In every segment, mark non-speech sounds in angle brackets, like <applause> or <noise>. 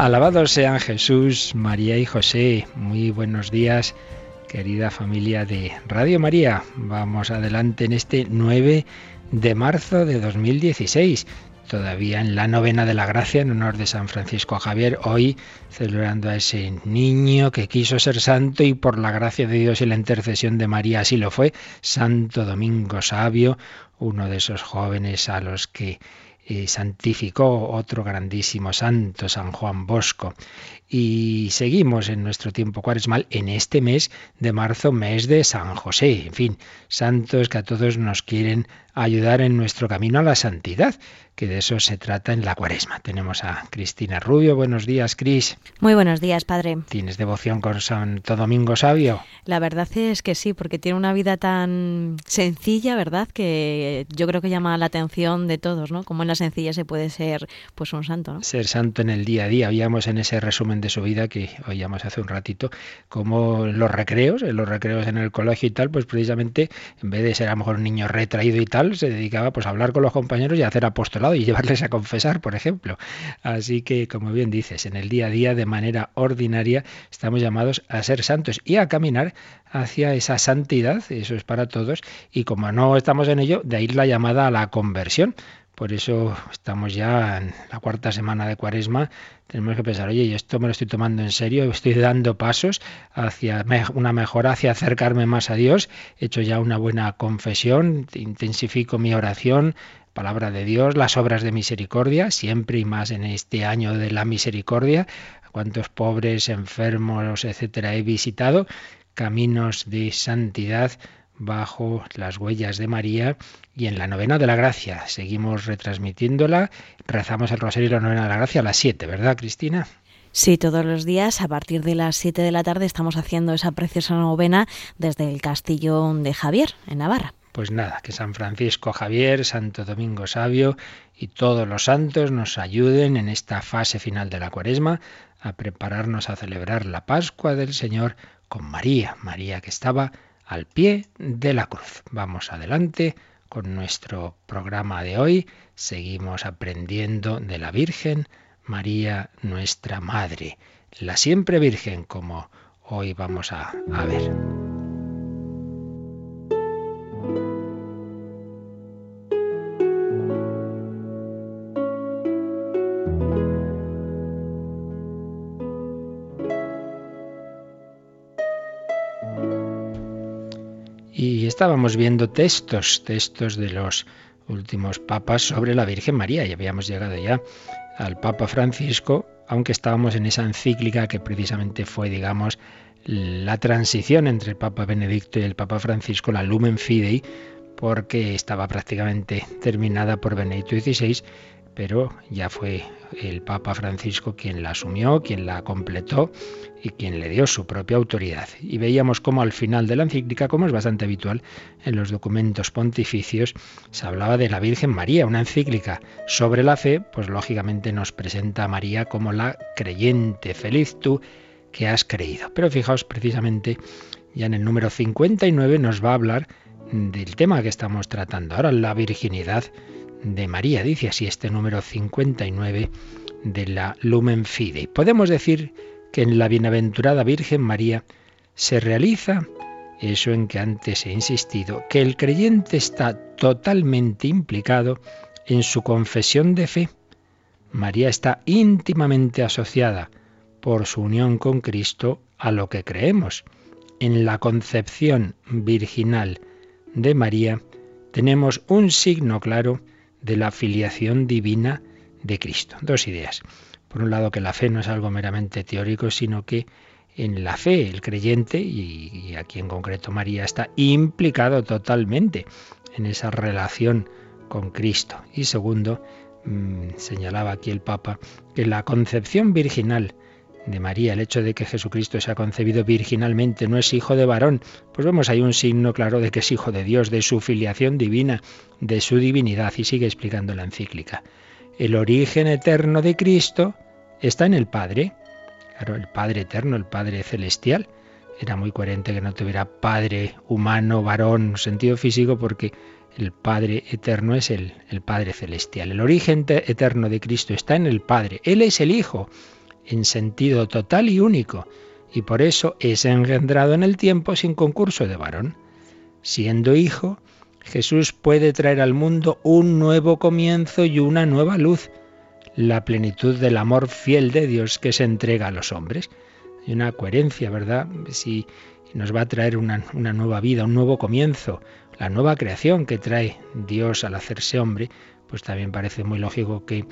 Alabados sean Jesús, María y José. Muy buenos días, querida familia de Radio María. Vamos adelante en este 9 de marzo de 2016 todavía en la novena de la gracia en honor de San Francisco Javier, hoy celebrando a ese niño que quiso ser santo y por la gracia de Dios y la intercesión de María así lo fue, Santo Domingo Sabio, uno de esos jóvenes a los que santificó otro grandísimo santo, San Juan Bosco. Y seguimos en nuestro tiempo cuaresmal en este mes de marzo, mes de San José. En fin, santos que a todos nos quieren ayudar en nuestro camino a la santidad que de eso se trata en la cuaresma. Tenemos a Cristina Rubio. Buenos días, Cris. Muy buenos días, padre. ¿Tienes devoción con Santo Domingo Sabio? La verdad es que sí, porque tiene una vida tan sencilla, ¿verdad? Que yo creo que llama la atención de todos, ¿no? Como en la sencilla se puede ser pues un santo, ¿no? Ser santo en el día a día. Oíamos en ese resumen de su vida que oíamos hace un ratito, como los recreos, en los recreos en el colegio y tal, pues precisamente en vez de ser a lo mejor un niño retraído y tal, se dedicaba pues a hablar con los compañeros y a hacer apostolado y <laughs> llevarles a confesar, por ejemplo. Así que, como bien dices, en el día a día, de manera ordinaria, estamos llamados a ser santos y a caminar hacia esa santidad, eso es para todos, y como no estamos en ello, de ahí la llamada a la conversión. Por eso estamos ya en la cuarta semana de Cuaresma. Tenemos que pensar, oye, esto me lo estoy tomando en serio, estoy dando pasos hacia una mejora, hacia acercarme más a Dios. He hecho ya una buena confesión, intensifico mi oración, palabra de Dios, las obras de misericordia, siempre y más en este año de la misericordia, cuántos pobres, enfermos, etcétera, he visitado, caminos de santidad bajo las huellas de María y en la novena de la gracia. Seguimos retransmitiéndola, rezamos el rosario y la novena de la gracia a las 7, ¿verdad, Cristina? Sí, todos los días a partir de las 7 de la tarde estamos haciendo esa preciosa novena desde el castillo de Javier, en Navarra. Pues nada, que San Francisco Javier, Santo Domingo Sabio y todos los santos nos ayuden en esta fase final de la cuaresma a prepararnos a celebrar la Pascua del Señor con María, María que estaba al pie de la cruz. Vamos adelante con nuestro programa de hoy. Seguimos aprendiendo de la Virgen, María nuestra Madre, la siempre Virgen como hoy vamos a, a ver. Estábamos viendo textos, textos de los últimos papas sobre la Virgen María y habíamos llegado ya al Papa Francisco, aunque estábamos en esa encíclica que precisamente fue, digamos, la transición entre el Papa Benedicto y el Papa Francisco, la Lumen Fidei, porque estaba prácticamente terminada por Benedicto XVI pero ya fue el Papa Francisco quien la asumió, quien la completó y quien le dio su propia autoridad. Y veíamos cómo al final de la encíclica, como es bastante habitual en los documentos pontificios, se hablaba de la Virgen María, una encíclica sobre la fe, pues lógicamente nos presenta a María como la creyente, feliz tú que has creído. Pero fijaos precisamente, ya en el número 59 nos va a hablar del tema que estamos tratando ahora, la virginidad de María, dice así este número 59 de la Lumen Fidei. Podemos decir que en la bienaventurada Virgen María se realiza eso en que antes he insistido, que el creyente está totalmente implicado en su confesión de fe. María está íntimamente asociada por su unión con Cristo a lo que creemos. En la concepción virginal de María tenemos un signo claro de la filiación divina de Cristo. Dos ideas. Por un lado, que la fe no es algo meramente teórico, sino que en la fe el creyente, y, aquí en concreto María, está implicado totalmente en esa relación con Cristo. Y segundo, mm, señalaba aquí el Papa, que la concepción virginal de María, el hecho de que Jesucristo se ha concebido virginalmente, no es hijo de varón, pues vemos ahí un signo claro de que es hijo de Dios, de su filiación divina, de su divinidad, y sigue explicando la encíclica. El origen eterno de Cristo está en el Padre, claro, el Padre eterno, el Padre celestial. Era muy coherente que no tuviera Padre humano, varón, sentido físico, porque el Padre eterno es el, el Padre celestial. El origen eterno de Cristo está en el Padre. Él es el Hijo en sentido total y único, y por eso es engendrado en el tiempo sin concurso de varón. Siendo hijo, Jesús puede traer al mundo un nuevo comienzo y una nueva luz, la plenitud del amor fiel de Dios que se entrega a los hombres. Hay una coherencia, ¿verdad? Si nos va a traer una, una nueva vida, un nuevo comienzo, la nueva creación que trae Dios al hacerse hombre, pues también parece muy lógico que,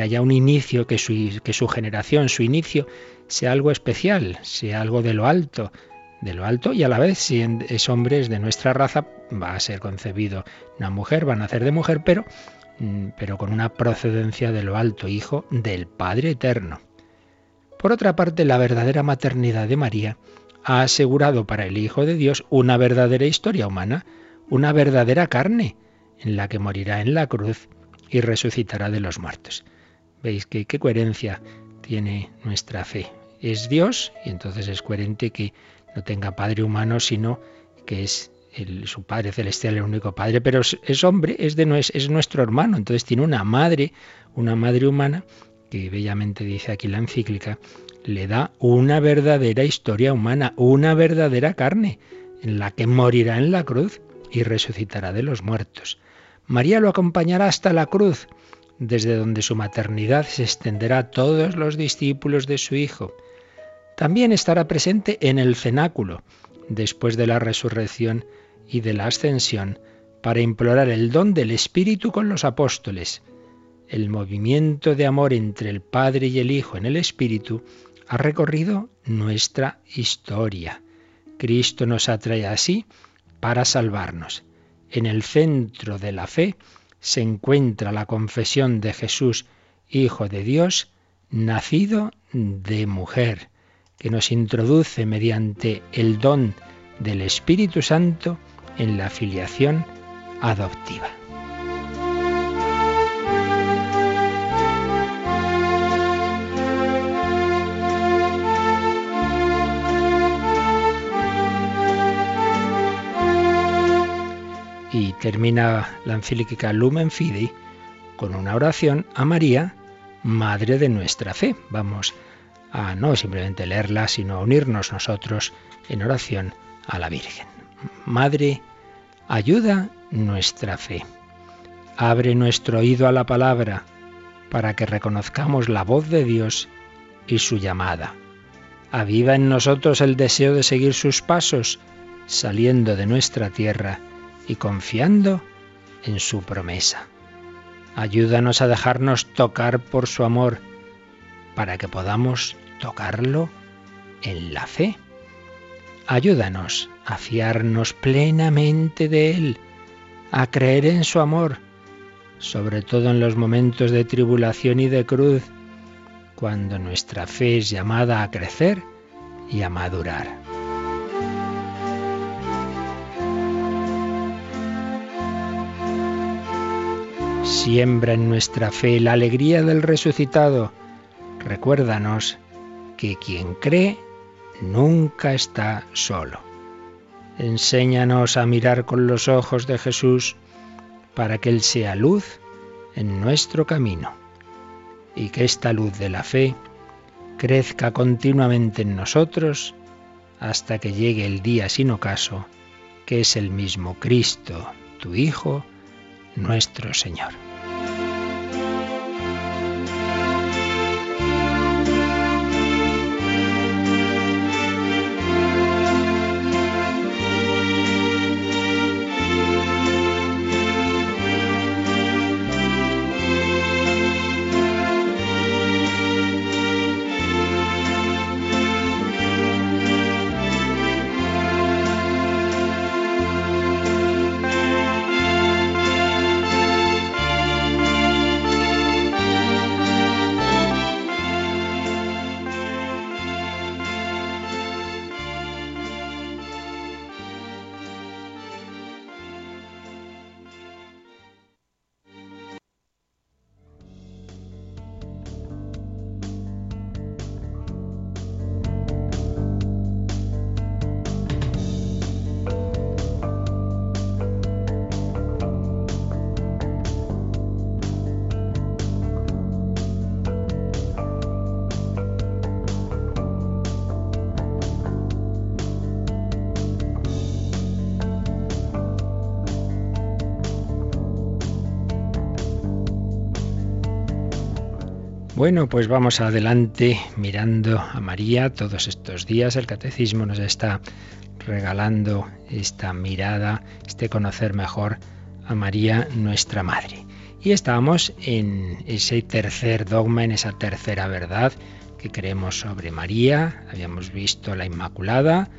haya un inicio, que su, que su generación, su inicio, sea algo especial, sea algo de lo alto, de lo alto y a la vez si es hombre es de nuestra raza va a ser concebido una mujer, va a nacer de mujer, pero, mm, pero con una procedencia de lo alto, hijo del Padre Eterno. Por otra parte, la verdadera maternidad de María ha asegurado para el Hijo de Dios una verdadera historia humana, una verdadera carne, en la que morirá en la cruz y resucitará de los muertos. ¿Veis que, qué coherencia tiene nuestra fe? Es Dios y entonces es coherente que no tenga Padre humano, sino que es su Padre celestial, el único Padre, pero es, hombre, es, de, es, es nuestro hermano, entonces tiene una madre, una madre humana, que bellamente dice aquí la encíclica, le da una verdadera historia humana, una verdadera carne, en la que morirá en la cruz y resucitará de los muertos. María lo acompañará hasta la cruz, desde donde su maternidad se extenderá a todos los discípulos de su Hijo. También estará presente en el cenáculo, después de la resurrección y de la ascensión, para implorar el don del Espíritu con los apóstoles. El movimiento de amor entre el Padre y el Hijo en el Espíritu ha recorrido nuestra historia. Cristo nos atrae así para salvarnos. En el centro de la fe se encuentra la confesión de Jesús, Hijo de Dios, nacido de mujer, que nos introduce mediante el don del Espíritu Santo en la filiación adoptiva. Y termina la encíclica Lumen Fidei con una oración a María, Madre de nuestra fe. Vamos a no simplemente leerla, sino a unirnos nosotros en oración a la Virgen. Madre, ayuda nuestra fe. Abre nuestro oído a la palabra para que reconozcamos la voz de Dios y su llamada. Aviva en nosotros el deseo de seguir sus pasos, saliendo de nuestra tierra y confiando en su promesa. Ayúdanos a dejarnos tocar por su amor para que podamos tocarlo en la fe. Ayúdanos a fiarnos plenamente de Él, a creer en su amor, sobre todo en los momentos de tribulación y de cruz, cuando nuestra fe es llamada a crecer y a madurar. Siembra en nuestra fe la alegría del resucitado. Recuérdanos que quien cree nunca está solo. Enséñanos a mirar con los ojos de Jesús para que Él sea luz en nuestro camino y que esta luz de la fe crezca continuamente en nosotros hasta que llegue el día sin ocaso, que es el mismo Cristo, tu Hijo, nuestro Señor. Bueno, pues vamos adelante mirando a María todos estos días. El catecismo nos está regalando esta mirada, este conocer mejor a María, nuestra Madre. Y estamos en ese tercer dogma, en esa tercera verdad que creemos sobre María. Habíamos visto la Inmaculada,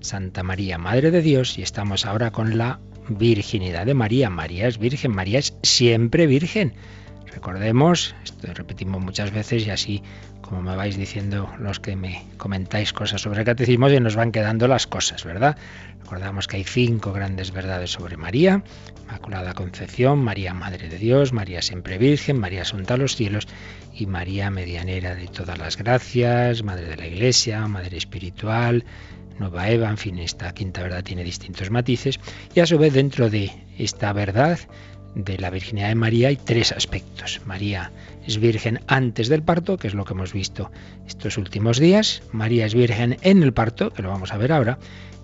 Santa María, Madre de Dios, y estamos ahora con la virginidad de María. María es virgen, María es siempre virgen. Recordemos, esto repetimos muchas veces y así como me vais diciendo los que me comentáis cosas sobre el catecismo, y nos van quedando las cosas, ¿verdad? Recordamos que hay cinco grandes verdades sobre María, Inmaculada Concepción, María Madre de Dios, María siempre Virgen, María Asunta a los cielos y María Medianera de todas las gracias, Madre de la Iglesia, Madre Espiritual, Nueva Eva, en fin, esta quinta verdad tiene distintos matices y a su vez dentro de esta verdad de la virginidad de María hay tres aspectos. María es virgen antes del parto, que es lo que hemos visto estos últimos días. María es virgen en el parto, que lo vamos a ver ahora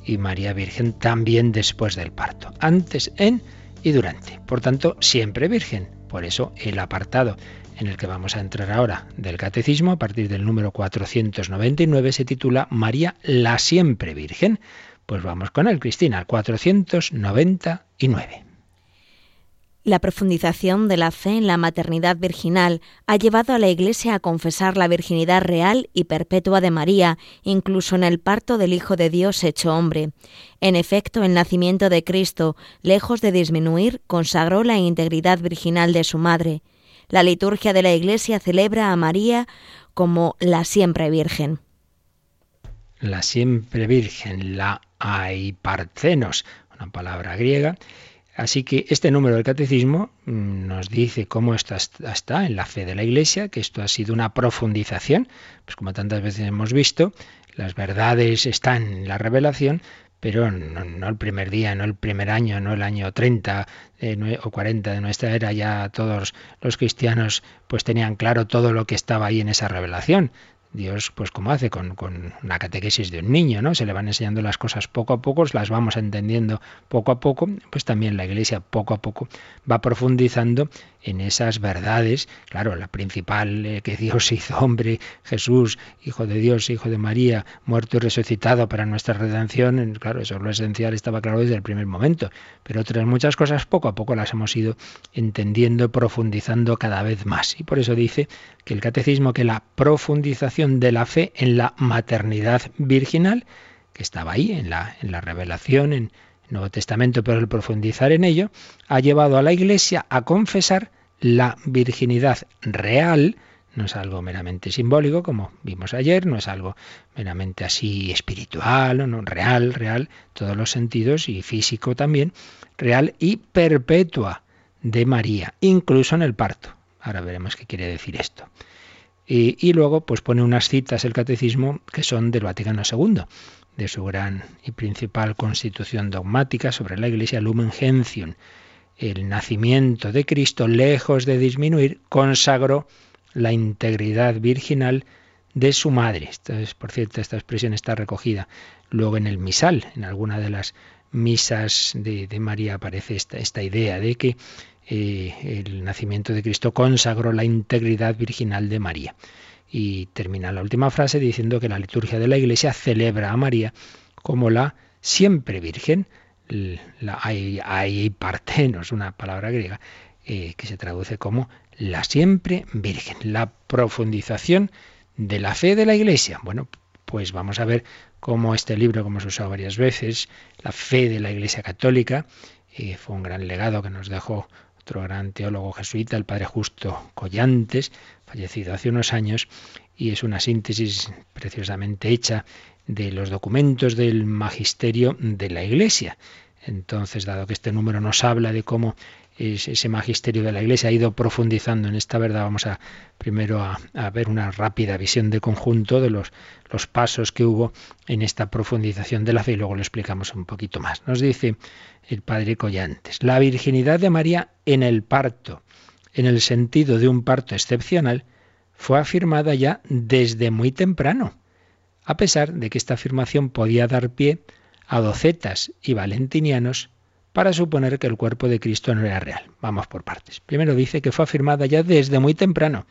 y María Virgen también después del parto, antes, en y durante. Por tanto, siempre Virgen. Por eso el apartado en el que vamos a entrar ahora del Catecismo, a partir del número 499, se titula María la siempre Virgen. Pues vamos con él, Cristina, 499. La profundización de la fe en la maternidad virginal ha llevado a la Iglesia a confesar la virginidad real y perpetua de María, incluso en el parto del Hijo de Dios hecho hombre. En efecto, el nacimiento de Cristo, lejos de disminuir, consagró la integridad virginal de su madre. La liturgia de la Iglesia celebra a María como la siempre Virgen. La siempre Virgen, la aiparcenos, una palabra griega Así que este número del catecismo mm, nos dice cómo esto está en la fe de la Iglesia, que esto ha sido una profundización, pues como tantas veces hemos visto, las verdades están en la revelación, pero no, el primer día, no el primer año, no el año 30 eh, o 40 de nuestra era, ya todos los cristianos pues tenían claro todo lo que estaba ahí en esa revelación, Dios, pues como hace con, con, una catequesis de un niño, ¿no? Se le van enseñando las cosas poco a poco, las vamos entendiendo poco a poco, pues también la Iglesia poco a poco va profundizando en esas verdades. Claro, la principal, eh, que Dios <laughs> hizo hombre, Jesús, Hijo de Dios, Hijo de María, muerto y resucitado para nuestra redención, claro, eso es lo esencial, estaba claro desde el primer momento. Pero otras muchas cosas poco a poco las hemos ido entendiendo, profundizando cada vez más. Y por eso dice que el catecismo, que la profundización de la fe en la maternidad virginal, que estaba ahí, en la, en la revelación, en Nuevo Testamento, pero el profundizar en ello, ha llevado a la Iglesia a confesar la virginidad real, no es algo meramente simbólico, como vimos ayer, no es algo meramente así espiritual, no, real, real, todos los sentidos y físico también, real y perpetua de María, incluso en el parto. Ahora veremos qué quiere decir esto. Y, luego pues pone unas citas el catecismo que son del Vaticano II, de su gran y principal constitución dogmática sobre la Iglesia Lumen Gentium. El nacimiento de Cristo, lejos de disminuir, consagró la integridad virginal de su madre. por cierto, esta expresión está recogida luego en el misal. En alguna de las misas de, María aparece esta, esta, idea de que el nacimiento de Cristo consagró la integridad virginal de María. Y termina la última frase diciendo que la liturgia de la Iglesia celebra a María como la siempre Virgen. La, hay, partenos, una palabra griega, eh, que se traduce como la siempre Virgen, la profundización de la fe de la Iglesia. Bueno, pues vamos a ver cómo este libro, como se usado varias veces, la fe de la Iglesia Católica, eh, fue un gran legado que nos dejó otro gran teólogo jesuita, el padre Justo Collantes, fallecido hace unos años, y es una síntesis preciosamente hecha de los documentos del magisterio de la Iglesia. Entonces, dado que este número nos habla de cómo ese magisterio de la Iglesia ha ido profundizando en esta verdad, vamos a primero a, ver una rápida visión de conjunto de los, los pasos que hubo en esta profundización de la fe y luego lo explicamos un poquito más. Nos dice el padre Collantes, la virginidad de María en el parto en el sentido de un parto excepcional, fue afirmada ya desde muy temprano, a pesar de que esta afirmación podía dar pie a docetas y valentinianos para suponer que el cuerpo de Cristo no era real. Vamos por partes. Primero dice que fue afirmada ya desde muy temprano,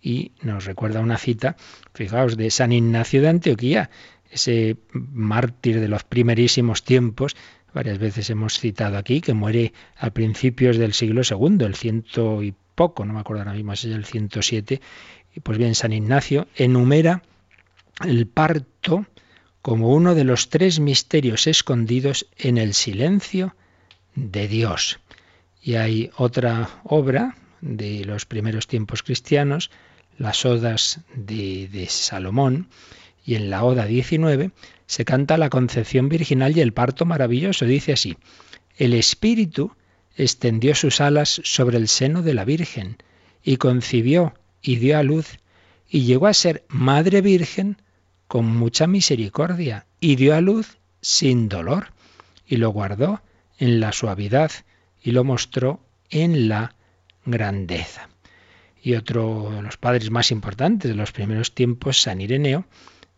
y nos recuerda una cita, fijaos, de San Ignacio de Antioquía, ese mártir de los primerísimos tiempos, varias veces hemos citado aquí, que muere a principios del siglo II, el ciento y poco, no me acuerdo ahora mismo, es el 107. Y pues bien, San Ignacio enumera el parto como uno de los tres misterios escondidos en el silencio de Dios. Y hay otra obra de los primeros tiempos cristianos, las odas de, de Salomón, y en la Oda 19 se canta la concepción virginal y el parto maravilloso. Dice así, el Espíritu extendió sus alas sobre el seno de la Virgen y concibió y dio a luz y llegó a ser Madre Virgen con mucha misericordia y dio a luz sin dolor y lo guardó en la suavidad y lo mostró en la grandeza. Y otro de los padres más importantes de los primeros tiempos, San Ireneo,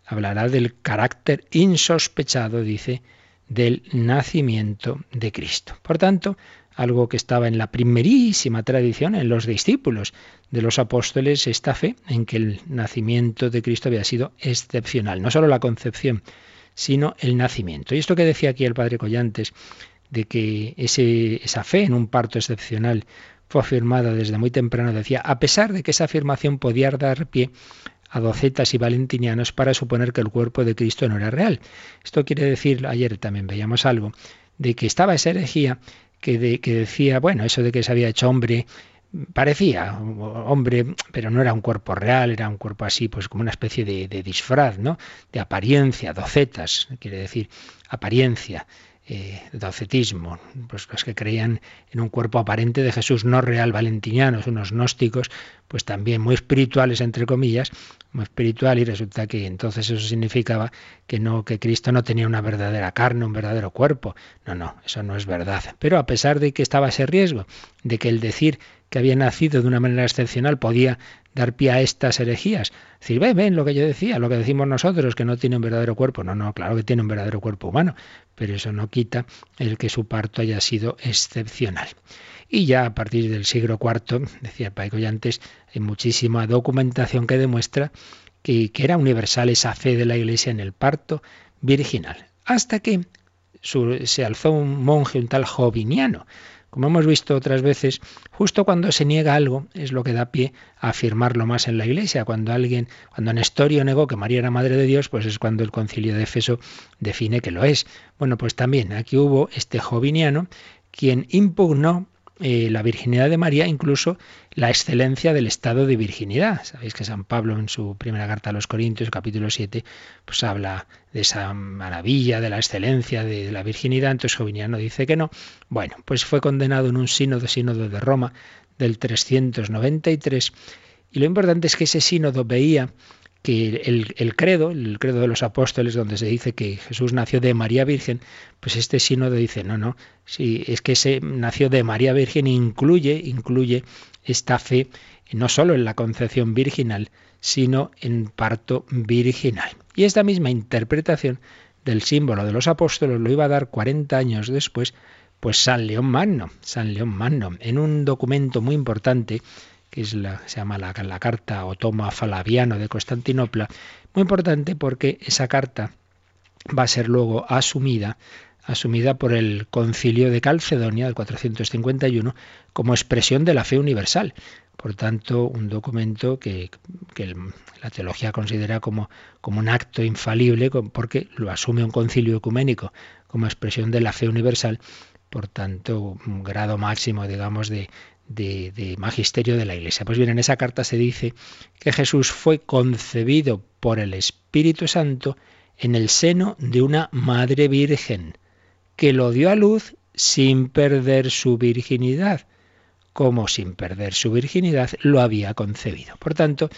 hablará del carácter insospechado, dice, del nacimiento de Cristo. Por tanto, algo que estaba en la primerísima tradición, en los discípulos de los apóstoles, esta fe en que el nacimiento de Cristo había sido excepcional, no solo la concepción, sino el nacimiento. Y esto que decía aquí el padre Collantes, de que ese, esa fe en un parto excepcional fue afirmada desde muy temprano, decía, a pesar de que esa afirmación podía dar pie a docetas y valentinianos para suponer que el cuerpo de Cristo no era real. Esto quiere decir, ayer también veíamos algo, de que estaba esa herejía que, decía, bueno, eso de que se había hecho hombre, parecía hombre, pero no era un cuerpo real, era un cuerpo así, pues como una especie de, de disfraz, ¿no? De apariencia, docetas, quiere decir apariencia eh, docetismo, pues los que creían en un cuerpo aparente de Jesús, no real, valentinianos, unos gnósticos, pues también muy espirituales, entre comillas, muy espiritual, y resulta que entonces eso significaba que no, que Cristo no tenía una verdadera carne, un verdadero cuerpo. No, no, eso no es verdad. Pero a pesar de que estaba ese riesgo, de que el decir que había nacido de una manera excepcional podía dar pie a estas herejías. Decir, ven, ven lo que yo decía, lo que decimos nosotros, que no tiene un verdadero cuerpo. No, no, claro que tiene un verdadero cuerpo humano, pero eso no quita el que su parto haya sido excepcional. Y ya a partir del siglo IV, decía Paico ya antes, hay muchísima documentación que demuestra que, que, era universal esa fe de la Iglesia en el parto virginal. Hasta que se alzó un monje, un tal Joviniano, como hemos visto otras veces, justo cuando se niega algo es lo que da pie a afirmarlo más en la Iglesia. Cuando alguien, cuando Nestorio negó que María era madre de Dios, pues es cuando el Concilio de Efeso define que lo es. Bueno, pues también aquí hubo este Joviniano quien impugnó eh, la virginidad de María, incluso la excelencia del estado de virginidad. Sabéis que San Pablo en su primera carta a los Corintios, capítulo 7, pues habla de esa maravilla, de la excelencia de, la virginidad, entonces Joviniano dice que no. Bueno, pues fue condenado en un sínodo, sínodo de Roma, del 393, y lo importante es que ese sínodo veía que el, credo, el credo de los apóstoles, donde se dice que Jesús nació de María Virgen, pues este sínodo dice, no, no, sí, es que ese nació de María Virgen incluye, incluye esta fe no solo en la concepción virginal, sino en parto virginal. Y esta misma interpretación del símbolo de los apóstoles lo iba a dar 40 años después, pues San León Magno, San León Magno, en un documento muy importante que la, se llama la, carta o toma Falaviano de Constantinopla, muy importante porque esa carta va a ser luego asumida asumida por el Concilio de Calcedonia del 451 como expresión de la fe universal. Por tanto, un documento que, que, la teología considera como, como un acto infalible, porque lo asume un concilio ecuménico como expresión de la fe universal, por tanto, un grado máximo, digamos, de, de, magisterio de la Iglesia. Pues bien, en esa carta se dice que Jesús fue concebido por el Espíritu Santo en el seno de una Madre Virgen, que lo dio a luz sin perder su virginidad, como sin perder su virginidad lo había concebido. Por tanto,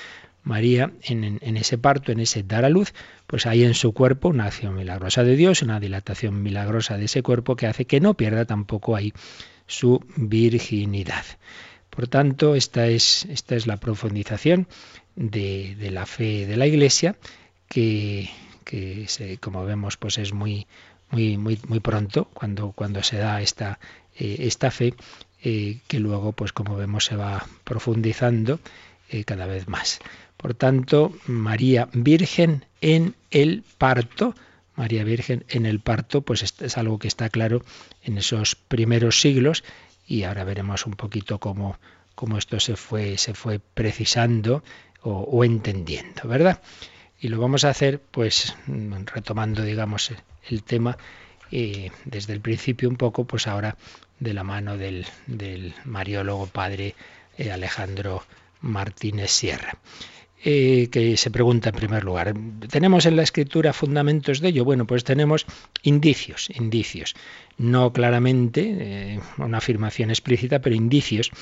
María en, ese parto, en ese dar a luz, pues hay en su cuerpo una acción milagrosa de Dios, una dilatación milagrosa de ese cuerpo que hace que no pierda tampoco ahí su virginidad. Por tanto, esta es, esta es la profundización de, la fe de la Iglesia, que, como vemos, pues es muy, muy, muy, muy pronto cuando, cuando se da esta, eh, esta fe, eh, que luego, pues como vemos, se va profundizando eh, cada vez más. Por tanto, María Virgen en el parto, María Virgen en el parto, pues es algo que está claro en esos primeros siglos y ahora veremos un poquito cómo, cómo esto se fue, se fue precisando o, entendiendo, ¿verdad? Y lo vamos a hacer, pues, retomando, digamos, el tema eh, desde el principio un poco, pues ahora de la mano del, del mariólogo padre eh, Alejandro Martínez Sierra. Eh, que se pregunta en primer lugar, ¿tenemos en la escritura fundamentos de ello? Bueno, pues tenemos indicios, indicios. No claramente una afirmación explícita, pero indicios.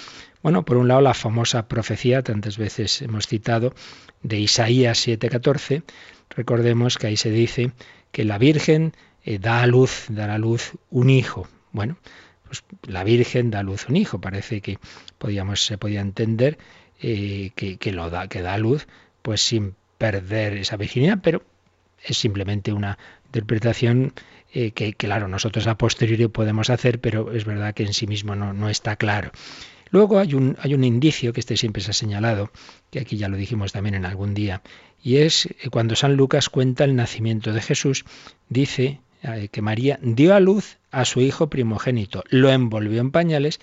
Bueno, por un lado la famosa profecía, tantas veces hemos citado, de Isaías 7:14. Recordemos que ahí se dice que la Virgen eh, da a luz, dará a luz un hijo. Bueno, pues la Virgen da a luz un hijo. Parece que podíamos, se podía entender eh, que, lo da, que da luz, pues sin perder esa virginidad, pero es simplemente una interpretación eh, que, claro, nosotros a posteriori podemos hacer, pero es verdad que en sí mismo no, no está claro. Luego hay un, hay un indicio que este siempre se ha señalado, que aquí ya lo dijimos también en algún día, y es cuando San Lucas cuenta el nacimiento de Jesús, dice eh, que María dio a luz a su hijo primogénito, lo envolvió en pañales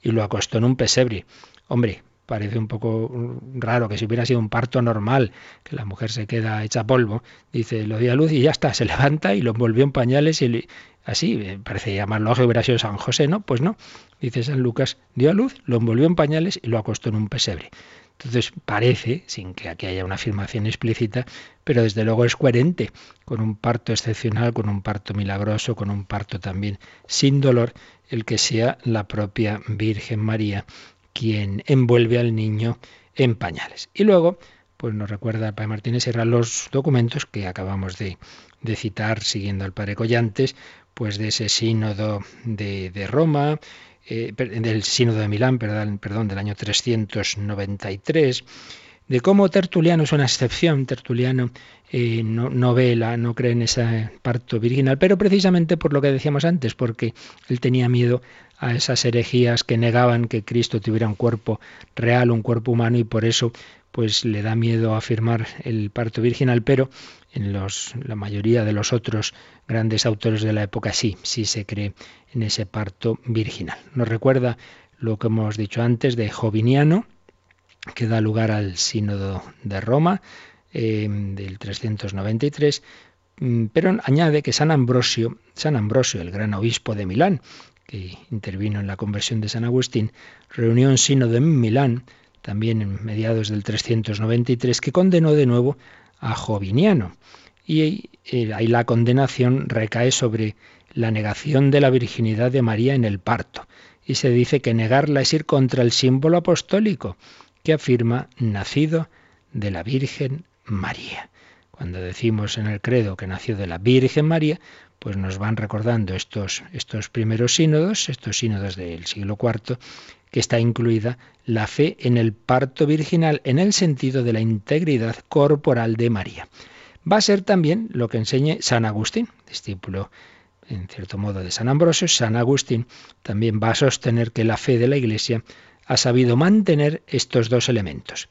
y lo acostó en un pesebre. Hombre, parece un poco raro que si hubiera sido un parto normal, que la mujer se queda hecha polvo, dice, lo dio a luz y ya está, <laughs> se levanta y lo envolvió en pañales y así, eh, parece más lógico, hubiera sido San José, ¿no? Pues no, dice San Lucas, dio a luz, lo envolvió en pañales y lo acostó en un pesebre. Entonces parece, sin que aquí haya una afirmación explícita, pero desde luego es coherente con un parto excepcional, con un parto milagroso, con un parto también sin dolor, el que sea la propia Virgen María quien envuelve al niño en pañales. Y luego, pues nos recuerda el Padre Martínez Sierra los documentos que acabamos de, citar siguiendo al Padre Collantes, pues de ese sínodo de, de Roma, eh, del Sínodo de Milán, perdón, perdón, del año 393, de cómo Tertuliano es una excepción. Tertuliano eh, no, no, ve no cree en ese parto virginal, pero precisamente por lo que decíamos antes, porque él tenía miedo a esas herejías que negaban que Cristo tuviera un cuerpo real, un cuerpo humano, y por eso pues le da miedo afirmar el parto virginal, pero en los, la mayoría de los otros grandes autores de la época sí, sí se cree en ese parto virginal. Nos recuerda lo que hemos dicho antes de Joviniano, que da lugar al sínodo de Roma eh, del 393, mm, pero añade que San Ambrosio, San Ambrosio, el gran obispo de Milán, que intervino en la conversión de San Agustín, reunió un sínodo en Milán también en mediados del 393, que condenó de nuevo a Joviniano. Y eh, ahí la condenación recae sobre la negación de la virginidad de María en el parto. Y se dice que negarla es ir contra el símbolo apostólico, que afirma nacido de la Virgen María. Cuando decimos en el credo que nació de la Virgen María, pues nos van recordando estos, estos primeros sínodos, estos sínodos del siglo IV, que está incluida la fe en el parto virginal en el sentido de la integridad corporal de María. Va a ser también lo que enseñe San Agustín, discípulo en cierto modo de San Ambrosio, San Agustín también va a sostener que la fe de la Iglesia ha sabido mantener estos dos elementos,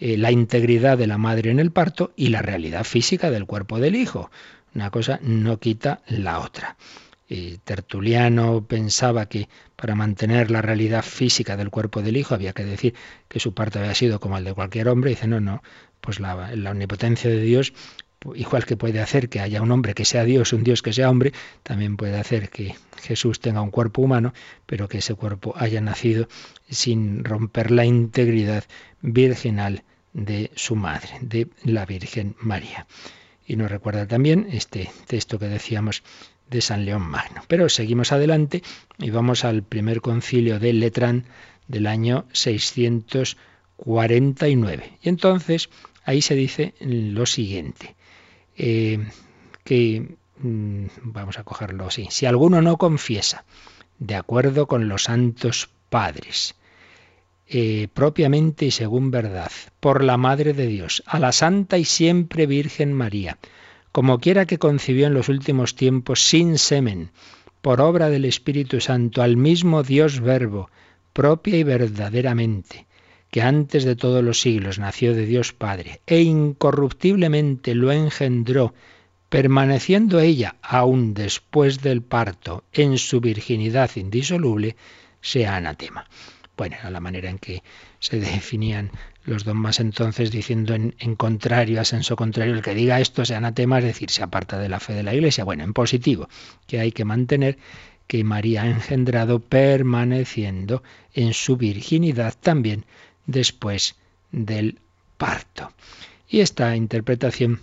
eh, la integridad de la madre en el parto y la realidad física del cuerpo del hijo. Una cosa no quita la otra. Tertuliano pensaba que para mantener la realidad física del cuerpo del hijo había que decir que su parto había sido como el de cualquier hombre. dice, no, no, pues la, la omnipotencia de Dios igual que puede hacer que haya un hombre que sea Dios, un Dios que sea hombre, también puede hacer que Jesús tenga un cuerpo humano, pero que ese cuerpo haya nacido sin romper la integridad virginal de su madre, de la Virgen María. Y nos recuerda también este texto que decíamos de San León Magno. Pero seguimos adelante y vamos al primer concilio de Letrán del año 649. Y entonces ahí se dice lo siguiente, eh, que mm, vamos a cogerlo así, si alguno no confiesa, de acuerdo con los santos padres, eh, propiamente y según verdad, por la Madre de Dios, a la Santa y siempre Virgen María, como quiera que concibió en los últimos tiempos sin semen, por obra del Espíritu Santo, al mismo Dios Verbo, propia y verdaderamente, que antes de todos los siglos nació de Dios Padre e incorruptiblemente lo engendró, permaneciendo ella aún después del parto en su virginidad indisoluble, sea anatema. Bueno, era la manera en que se definían los dogmas entonces diciendo en, en, contrario, a senso contrario, el que diga esto sea anatema, es decir, se aparta de la fe de la Iglesia. Bueno, en positivo, que hay que mantener que María ha engendrado permaneciendo en su virginidad también después del parto. Y esta interpretación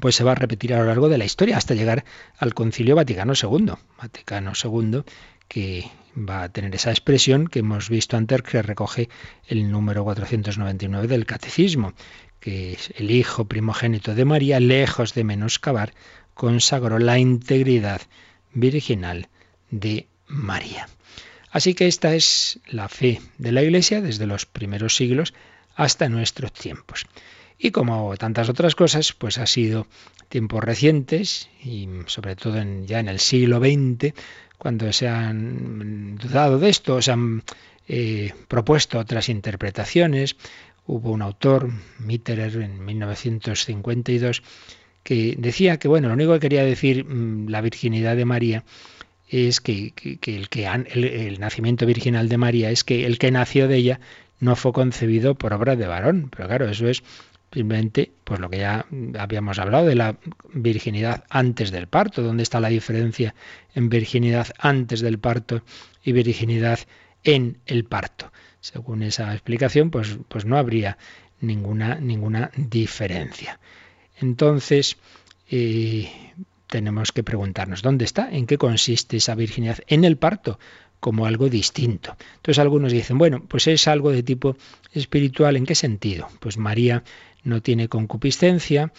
pues se va a repetir a lo largo de la historia hasta llegar al Concilio Vaticano II. Vaticano II que va a tener esa expresión que hemos visto antes que recoge el número 499 del Catecismo, que es el Hijo primogénito de María, lejos de menoscabar, consagró la integridad virginal de María. Así que esta es la fe de la Iglesia desde los primeros siglos hasta nuestros tiempos. Y como tantas otras cosas, pues ha sido tiempos recientes y sobre todo ya en el siglo XX, cuando se han dudado de esto, se han eh, propuesto otras interpretaciones. Hubo un autor, Mitterer, en 1952, que decía que, bueno, lo único que quería decir mm, la virginidad de María es que, el, que el, nacimiento virginal de María es que el que nació de ella no fue concebido por obra de varón. Pero claro, eso es simplemente pues lo que ya habíamos hablado de la virginidad antes del parto. ¿Dónde está la diferencia en virginidad antes del parto y virginidad en el parto? Según esa explicación, pues, pues no habría ninguna, ninguna diferencia. Entonces, eh, tenemos que preguntarnos, ¿dónde está? ¿En qué consiste esa virginidad? En el parto, como algo distinto. Entonces algunos dicen, bueno, pues es algo de tipo espiritual, ¿en qué sentido? Pues María no tiene concupiscencia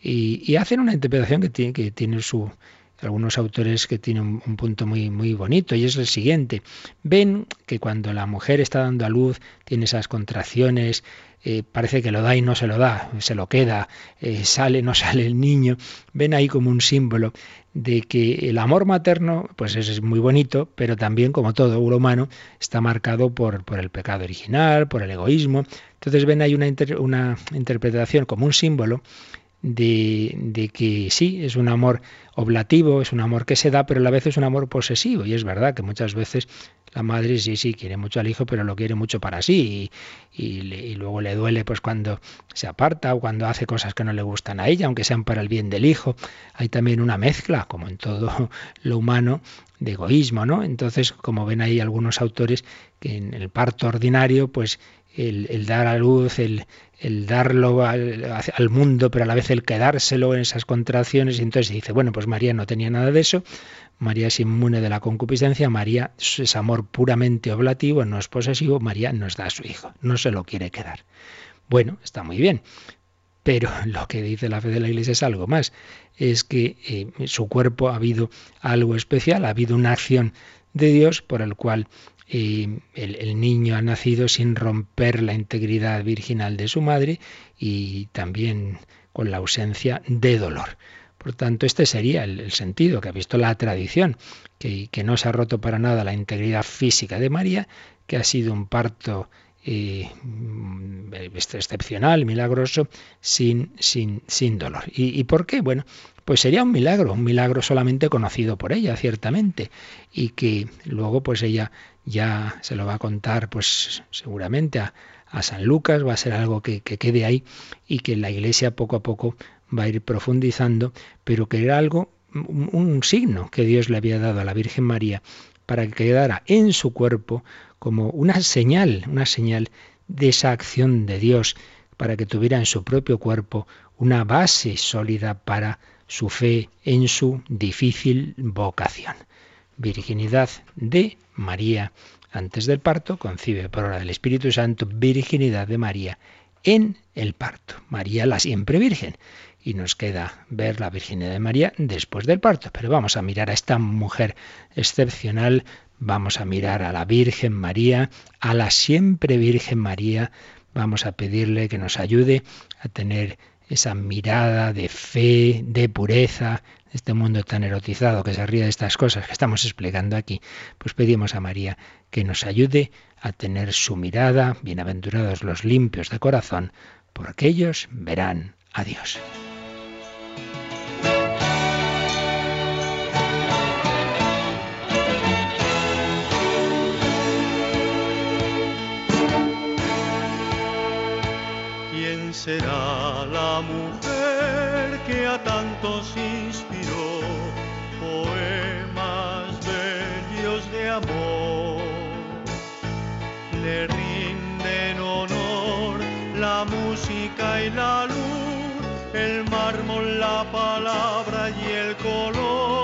y, hacen una interpretación que tiene, que tiene su, algunos autores que tienen un, punto muy, muy bonito y es el siguiente. Ven que cuando la mujer está dando a luz, tiene esas contracciones, eh, parece que lo da y no se lo da, se lo queda, eh, sale, no <laughs> sale el niño. Ven ahí como un símbolo de que el amor materno, pues es muy bonito, pero también, como todo lo humano, está marcado por, por el pecado original, por el egoísmo. Entonces ven ahí una, una interpretación como un símbolo de, de, que sí, es un amor oblativo, es un amor que se da, pero a la vez es un amor posesivo. Y es verdad que muchas veces la madre sí, sí, quiere mucho al hijo, pero lo quiere mucho para sí. Y, luego le duele pues cuando se aparta o cuando hace cosas que no le gustan a ella, aunque sean para el bien del hijo. Hay también una mezcla, como en todo <laughs> lo humano, de egoísmo, ¿no? Entonces, como ven ahí algunos autores, que en el parto ordinario, pues el, dar a luz, el, el darlo al, mundo, pero a la vez el quedárselo en esas contracciones. Y entonces dice, bueno, pues María no tenía nada de eso, María es inmune de la concupiscencia, María es amor puramente oblativo, no es posesivo, María nos da a su hijo, no se lo quiere quedar. Bueno, está muy bien, pero <laughs> lo que dice la fe de la Iglesia es algo más, es que eh, su cuerpo ha habido algo especial, ha habido una acción de Dios por el cual el, el, niño ha nacido sin romper la integridad virginal de su madre y también con la ausencia de dolor. Por tanto, este sería el, sentido que ha visto la tradición, que, que, no se ha roto para nada la integridad física de María, que ha sido un parto eh, excepcional, milagroso, sin, sin, sin dolor. ¿Y, ¿Y por qué? Bueno, pues sería un milagro, un milagro solamente conocido por ella, ciertamente, y que luego pues ella ya se lo va a contar pues seguramente a, a San Lucas, va a ser algo que, que, quede ahí y que la Iglesia poco a poco va a ir profundizando, pero que era algo, un, signo que Dios le había dado a la Virgen María para que quedara en su cuerpo como una señal, una señal de esa acción de Dios, para que tuviera en su propio cuerpo una base sólida para su fe en su difícil vocación. Virginidad de María antes del parto, concibe por obra del Espíritu Santo, virginidad de María en el parto. María la siempre virgen y nos queda ver la virginidad de María después del parto. Pero vamos a mirar a esta mujer excepcional, vamos a mirar a la Virgen María, a la siempre Virgen María, vamos a pedirle que nos ayude a tener esa mirada de fe, de pureza, este mundo tan erotizado que se ríe de estas cosas que estamos explicando aquí, pues pedimos a María que nos ayude a tener su mirada, bienaventurados los limpios de corazón, porque ellos verán a Dios. Será la mujer que a tantos inspiró poemas bellos de amor? Le rinden honor la música y la luz, el mármol, la palabra y el color.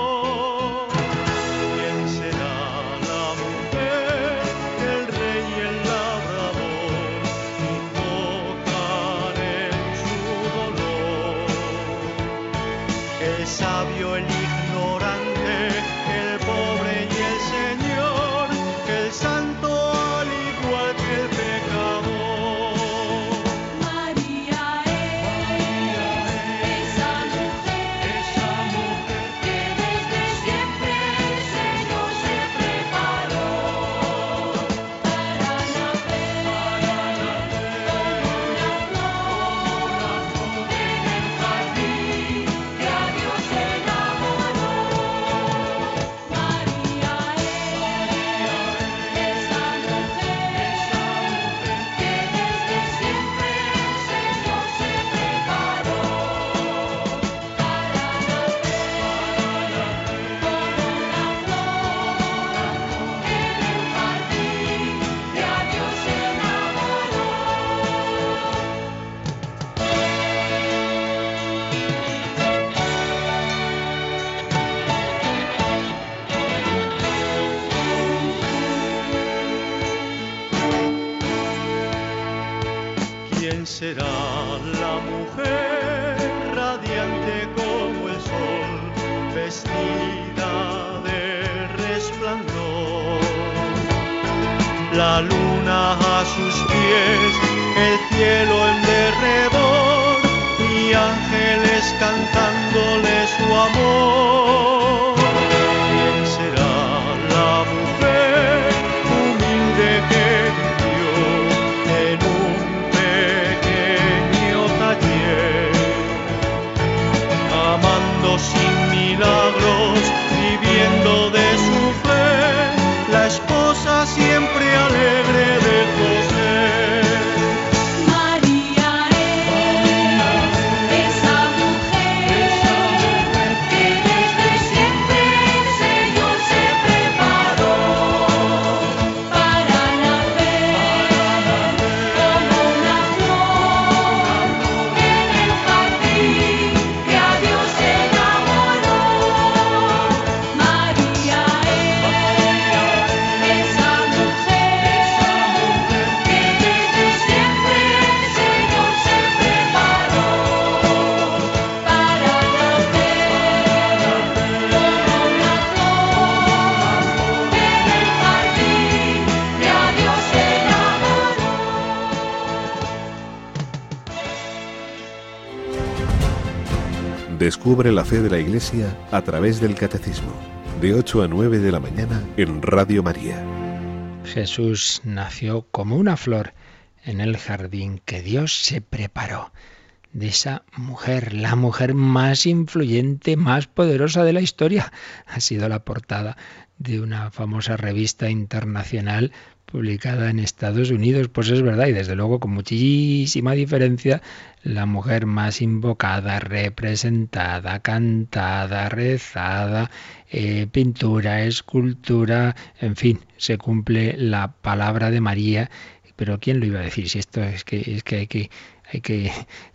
Descubre la fe de la Iglesia a través del Catecismo, de 8 a 9 de la mañana en Radio María. Jesús nació como una flor en el jardín que Dios se preparó. De esa mujer, la mujer más influyente, más poderosa de la historia, ha sido la portada de una famosa revista internacional publicada en Estados Unidos. Pues es verdad, y desde luego con muchísima diferencia, la mujer más invocada, representada, cantada, rezada, eh, pintura, escultura, en fin, se cumple la palabra de María. Pero ¿quién lo iba a decir? Si esto es que, es que hay que hay que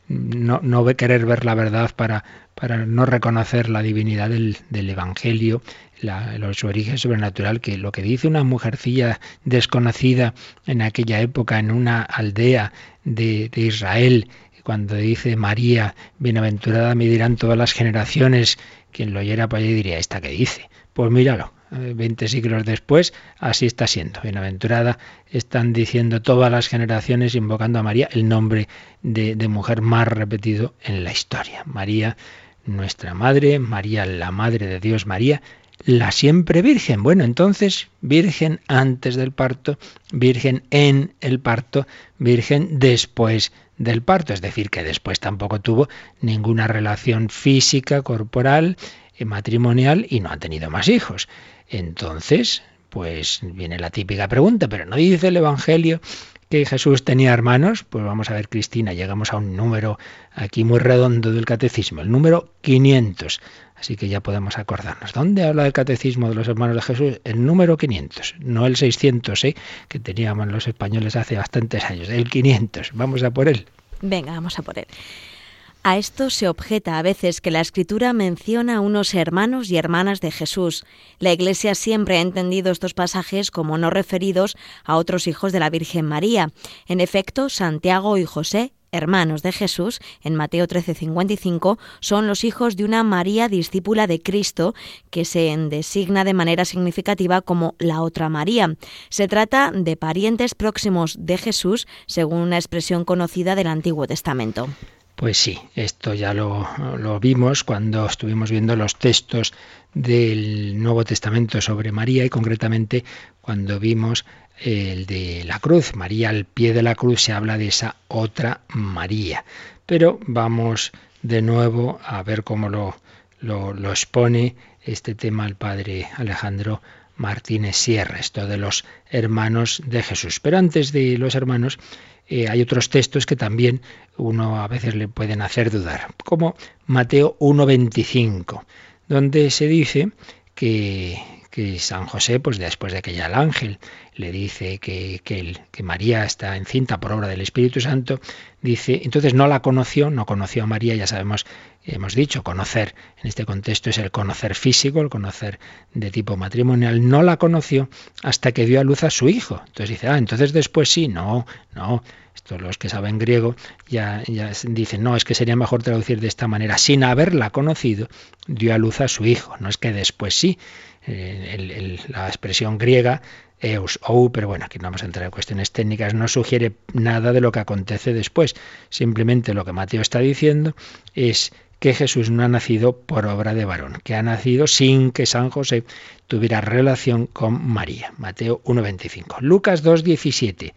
no, no querer ver la verdad para, para no reconocer la divinidad del, del Evangelio, la, su origen sobrenatural, que lo que dice una mujercilla desconocida en aquella época en una aldea de, de Israel, cuando dice María, bienaventurada me dirán todas las generaciones, quien lo oyera para allá diría, ¿esta qué dice? Pues míralo, 20 siglos después, así está siendo. Bienaventurada están diciendo todas las generaciones invocando a María, el nombre de, de, mujer más repetido en la historia. María nuestra madre, María, la madre de Dios, María, la siempre virgen. Bueno, entonces, virgen antes del parto, virgen en el parto, virgen después del parto. Es decir, que después tampoco tuvo ninguna relación física, corporal, eh, matrimonial y no ha tenido más hijos. Entonces, pues viene la típica pregunta, pero ¿no dice el Evangelio que Jesús tenía hermanos? Pues vamos a ver, Cristina, llegamos a un número aquí muy redondo del catecismo, el número 500. Así que ya podemos acordarnos. ¿Dónde habla el catecismo de los hermanos de Jesús? El número 500, no el 600, ¿eh? que teníamos los españoles hace bastantes años. El 500. Vamos a por él. Venga, vamos a por él. A esto se objeta a veces que la Escritura menciona a unos hermanos y hermanas de Jesús. La Iglesia siempre ha entendido estos pasajes como no referidos a otros hijos de la Virgen María. En efecto, Santiago y José hermanos de Jesús, en Mateo 13:55, son los hijos de una María discípula de Cristo que se designa de manera significativa como la otra María. Se trata de parientes próximos de Jesús, según una expresión conocida del Antiguo Testamento. Pues sí, esto ya lo, vimos cuando estuvimos viendo los textos del Nuevo Testamento sobre María y concretamente cuando vimos el de la cruz. María al pie de la cruz se habla de esa otra María. Pero vamos de nuevo a ver cómo lo, lo, lo expone este tema el padre Alejandro Martínez Sierra, esto de los hermanos de Jesús. Pero antes de los hermanos, eh, hay otros textos que también uno a veces le pueden hacer dudar, como Mateo 1.25, donde se dice que, San José, pues después de que ya el ángel le dice que, que, María está encinta por obra del Espíritu Santo, dice, entonces no la conoció, no conoció a María, ya sabemos, hemos dicho, conocer en este contexto es el conocer físico, el conocer de tipo matrimonial, no la conoció hasta que dio a luz a su hijo. Entonces dice, ah, entonces después sí, no, no, estos los que saben griego ya, ya dicen, no, es que sería mejor traducir de esta manera, sin haberla conocido, dio a luz a su hijo, no es que después sí. Eh, la expresión griega ou, pero bueno, aquí no vamos a entrar en cuestiones técnicas, no sugiere nada de lo que acontece después. Simplemente lo que Mateo está diciendo es que Jesús no ha nacido por obra de varón, que ha nacido sin que San José tuviera relación con María. Mateo 1.25. Lucas 2.17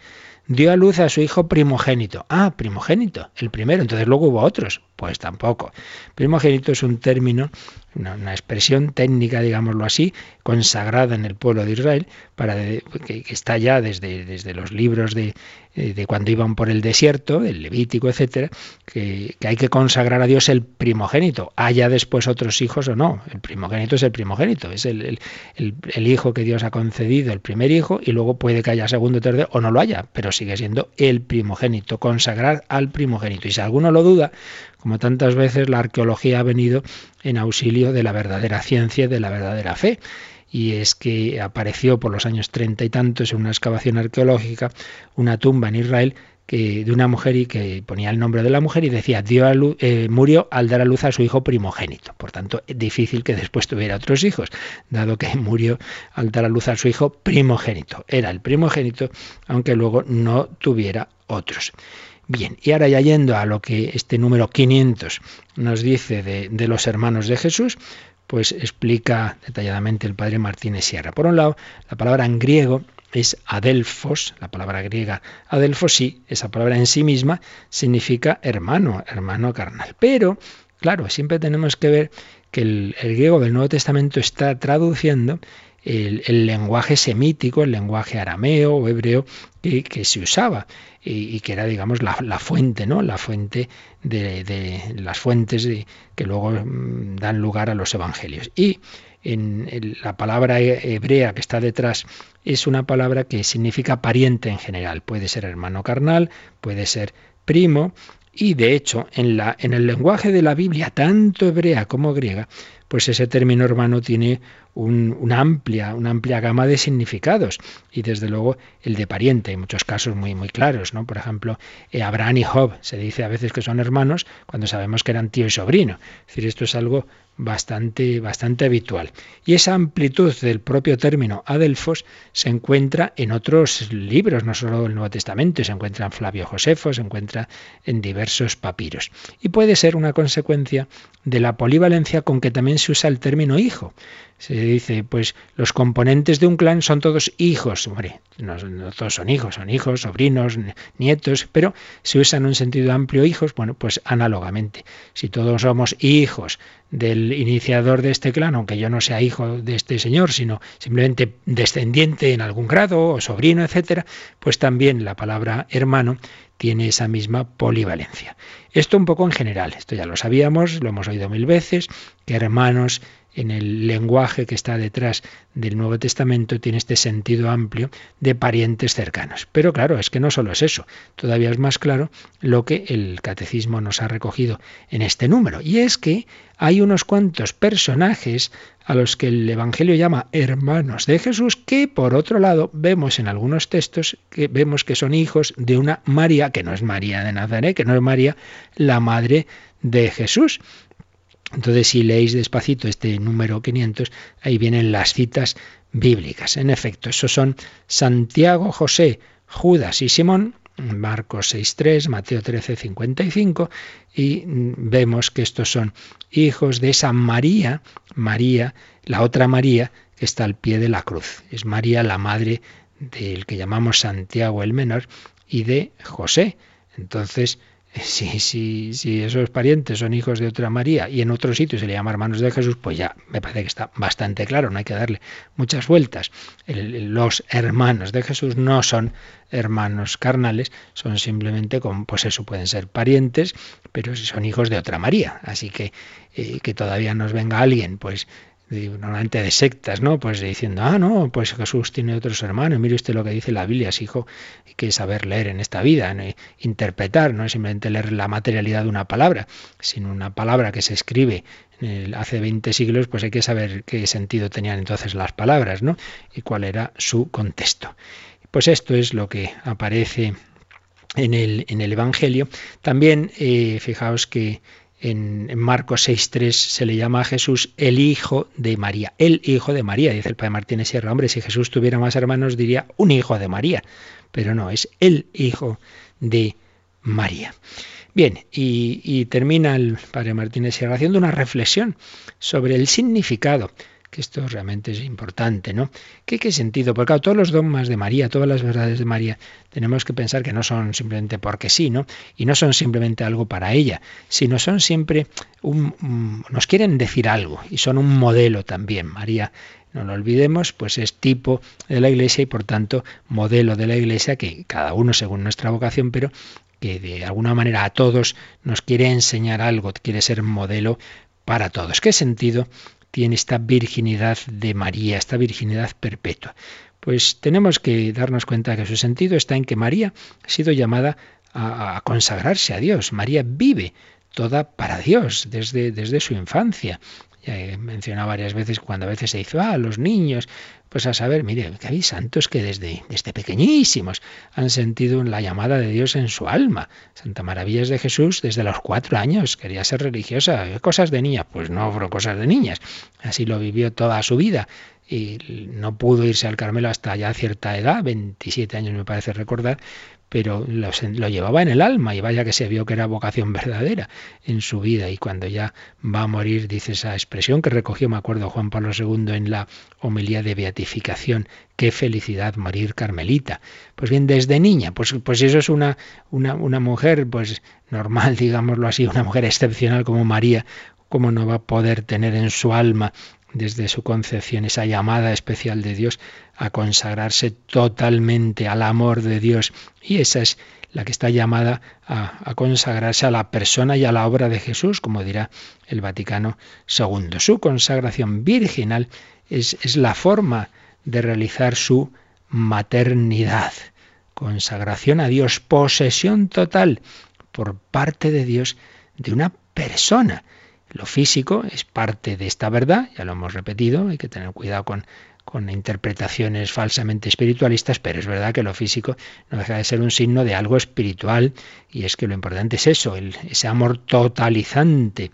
dio a luz a su hijo primogénito. Ah, primogénito, el primero, entonces luego hubo otros. Pues tampoco. Primogénito es un término, una, expresión técnica, digámoslo así, consagrada en el pueblo de Israel, para que, está ya desde, desde los libros de, de, cuando iban por el desierto, el Levítico, etcétera, que, que hay que consagrar a Dios el primogénito, haya después otros hijos o no. El primogénito es el primogénito, es el, el, el, el hijo que Dios ha concedido, el primer hijo, y luego puede que haya segundo, tercero o no lo haya, pero sigue siendo el primogénito, consagrar al primogénito. Y si alguno lo duda, como tantas veces la arqueología ha venido en auxilio de la verdadera ciencia y de la verdadera fe. Y es que apareció por los años treinta y tantos en una excavación arqueológica una tumba en Israel que, de una mujer y que ponía el nombre de la mujer y decía eh, murió al dar a luz a su hijo primogénito. Por tanto, difícil que después tuviera otros hijos, dado que <laughs> murió al dar a luz a su hijo primogénito. Era el primogénito, aunque luego no tuviera otros. Bien, y ahora ya yendo a lo que este número 500 nos dice de, los hermanos de Jesús, pues explica detalladamente el padre Martínez Sierra. Por un lado, la palabra en griego es adelfos, la palabra griega adelfos, sí, esa palabra en sí misma significa hermano, hermano carnal. Pero, claro, siempre tenemos que ver que el, el griego del Nuevo Testamento está traduciendo el, lenguaje semítico, el lenguaje arameo o hebreo que, se usaba y, que era, digamos, la, fuente, ¿no? La fuente de, de las fuentes de, que luego mm, dan lugar a los evangelios. Y en la palabra hebrea que está detrás es una palabra que significa pariente en general. Puede ser hermano carnal, puede ser primo, y de hecho, en, la, en el lenguaje de la Biblia, tanto hebrea como griega, pues ese término hermano tiene un- una, amplia, una amplia gama de significados y desde luego el de pariente, hay muchos casos muy, muy claros, ¿no? Por ejemplo, eh, Abraham y Job, se dice a veces que son hermanos cuando sabemos que eran tío y sobrino. Es decir, esto es algo bastante, bastante habitual. Y esa amplitud del propio término adelfos se encuentra en otros libros, no solo el Nuevo Testamento, se encuentra en Flavio Josefo, se encuentra en diversos papiros. Y puede ser una consecuencia de la polivalencia con que también se usa el término hijo. Se dice, pues los componentes de un clan son todos hijos. Hombre, no, todos son hijos, son hijos, sobrinos, nietos, pero se usa en un sentido amplio hijos, bueno, pues análogamente. Si todos somos hijos del iniciador de este clan, aunque yo no sea hijo de este señor, sino simplemente descendiente en algún grado o sobrino, etcétera, pues también la palabra hermano tiene esa misma polivalencia. Esto un poco en general, esto ya lo sabíamos, lo hemos oído mil veces, que hermanos en el lenguaje que está detrás del Nuevo Testamento tiene este sentido amplio de parientes cercanos. Pero claro, es que no solo es eso, todavía es más claro lo que el catecismo nos ha recogido en este número, y es que hay unos cuantos personajes a los que el Evangelio llama hermanos de Jesús, que por otro lado vemos en algunos textos que vemos que son hijos de una María, que no es María de Nazaret, que no es María la madre de Jesús. Entonces, si leéis despacito este número 500, ahí vienen las citas bíblicas. En efecto, esos son Santiago, José, Judas y Simón, Marcos 6.3, Mateo 13.55, y vemos que estos son hijos de esa María, María, la otra María, que está al pie de la cruz. Es María la madre del que llamamos Santiago el menor y de José. Entonces, si, si, si esos parientes son hijos de otra María y en otro sitio se le llama hermanos de Jesús, pues ya me parece que está bastante claro, no hay que darle muchas vueltas. El- los hermanos de Jesús no son hermanos carnales, son simplemente, como, pues eso, pueden ser parientes, pero son hijos de otra María. Así que eh, que todavía nos venga alguien, pues normalmente de sectas, ¿no? Pues diciendo, ah, no, pues Jesús tiene otros hermanos, mire usted lo que dice la Biblia, es hijo, hay que saber leer en esta vida, interpretar, no es simplemente leer la materialidad de una palabra, sino una palabra que se escribe el- hace 20 siglos, pues hay que saber qué sentido tenían entonces las palabras, ¿no? Y cuál era su contexto. Pues esto es lo que aparece en el, en el Evangelio. También eh, fijaos que en, Marcos 6.3 se le llama a Jesús el Hijo de María. El Hijo de María, dice el Padre Martínez Sierra. Hombre, si Jesús tuviera más hermanos diría un Hijo de María. Pero no, es el Hijo de María. Bien, y, y termina el Padre Martínez Sierra haciendo una reflexión sobre el significado que esto realmente es importante, ¿no? ¿Qué, qué sentido? Porque claro, todos los dogmas de María, todas las verdades de María, tenemos que pensar que no son simplemente porque sí, ¿no? Y no son simplemente algo para ella, sino son siempre un, nos quieren decir algo y son un modelo también. María, no lo olvidemos, pues es tipo de la Iglesia y por tanto modelo de la Iglesia que cada uno según nuestra vocación, pero que de alguna manera a todos nos quiere enseñar algo, quiere ser modelo para todos. ¿Qué sentido tiene esta virginidad de María, esta virginidad perpetua? Pues tenemos que darnos cuenta que su sentido está en que María ha sido llamada a, a consagrarse a Dios. María vive toda para Dios desde, desde su infancia. Ya he mencionado varias veces cuando a veces se dice, ah, los niños, pues a saber, mire, que hay santos que desde, desde pequeñísimos han sentido la llamada de Dios en su alma. Santa Maravillas de Jesús desde los cuatro años quería ser religiosa. ¿Qué cosas de niña? Pues no fueron cosas de niñas. Así lo vivió toda su vida y no pudo irse al Carmelo hasta ya cierta edad, 27 años me parece recordar, pero lo, llevaba en el alma y vaya que se vio que era vocación verdadera en su vida y cuando ya va a morir dice esa expresión que recogió, me acuerdo, Juan Pablo II en la homilía de beatificación, qué felicidad morir carmelita. Pues bien, desde niña, pues, pues eso es una, una, una mujer pues normal, <laughs> digámoslo así, una mujer excepcional como María, ¿cómo no va a poder tener en su alma desde su concepción esa llamada especial de Dios a consagrarse totalmente al amor de Dios y esa es la que está llamada a, consagrarse a la persona y a la obra de Jesús, como dirá el Vaticano II. Su consagración virginal es, es la forma de realizar su maternidad, consagración a Dios, posesión total por parte de Dios de una persona. Lo físico es parte de esta verdad, ya lo hemos repetido, hay que tener cuidado con, con interpretaciones falsamente espiritualistas, pero es verdad que lo físico no deja de ser un signo de algo espiritual y es que lo importante es eso, el, ese amor totalizante